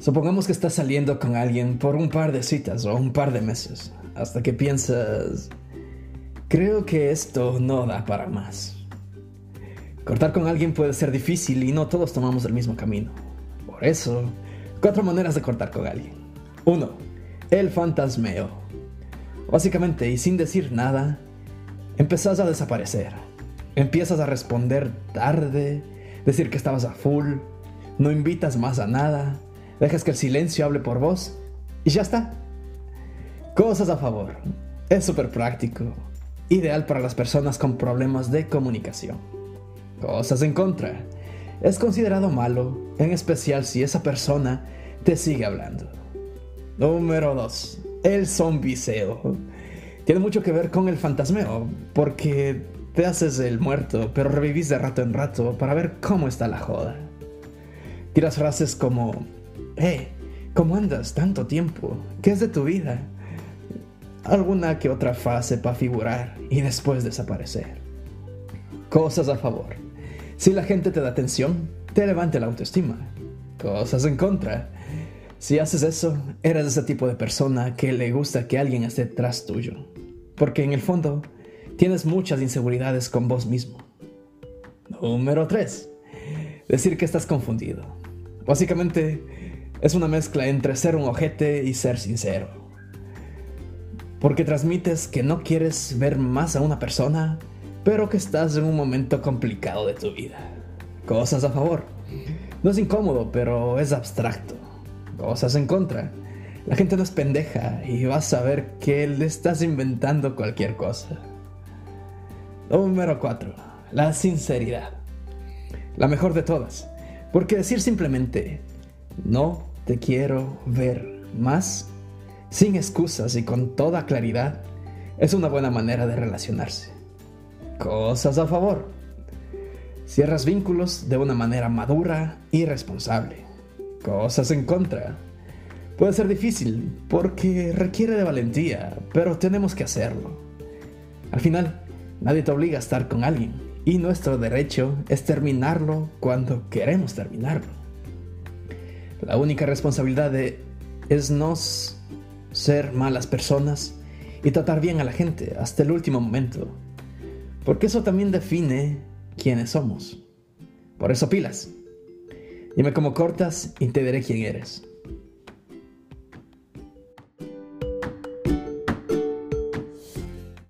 Supongamos que estás saliendo con alguien por un par de citas o un par de meses, hasta que piensas, creo que esto no da para más. Cortar con alguien puede ser difícil y no todos tomamos el mismo camino. Por eso, cuatro maneras de cortar con alguien. 1. El fantasmeo. Básicamente, y sin decir nada, empezás a desaparecer. Empiezas a responder tarde, decir que estabas a full, no invitas más a nada, dejas que el silencio hable por vos y ya está. Cosas a favor. Es súper práctico. Ideal para las personas con problemas de comunicación. Cosas en contra. Es considerado malo, en especial si esa persona te sigue hablando. Número 2. El zombiseo. Tiene mucho que ver con el fantasmeo, porque te haces el muerto, pero revivís de rato en rato para ver cómo está la joda. Tiras frases como, eh, ¿cómo andas tanto tiempo? ¿Qué es de tu vida? Alguna que otra frase para figurar y después desaparecer. Cosas a favor. Si la gente te da atención, te levanta la autoestima. Cosas en contra. Si haces eso, eres ese tipo de persona que le gusta que alguien esté tras tuyo. Porque en el fondo, tienes muchas inseguridades con vos mismo. Número 3. Decir que estás confundido. Básicamente, es una mezcla entre ser un ojete y ser sincero. Porque transmites que no quieres ver más a una persona, pero que estás en un momento complicado de tu vida. Cosas a favor. No es incómodo, pero es abstracto. Cosas en contra. La gente no es pendeja y vas a ver que le estás inventando cualquier cosa. Número 4. La sinceridad. La mejor de todas. Porque decir simplemente, no te quiero ver más, sin excusas y con toda claridad, es una buena manera de relacionarse. Cosas a favor. Cierras vínculos de una manera madura y responsable. Cosas en contra. Puede ser difícil porque requiere de valentía, pero tenemos que hacerlo. Al final, nadie te obliga a estar con alguien y nuestro derecho es terminarlo cuando queremos terminarlo. La única responsabilidad es no ser malas personas y tratar bien a la gente hasta el último momento, porque eso también define quiénes somos. Por eso pilas. Dime cómo cortas y te diré quién eres.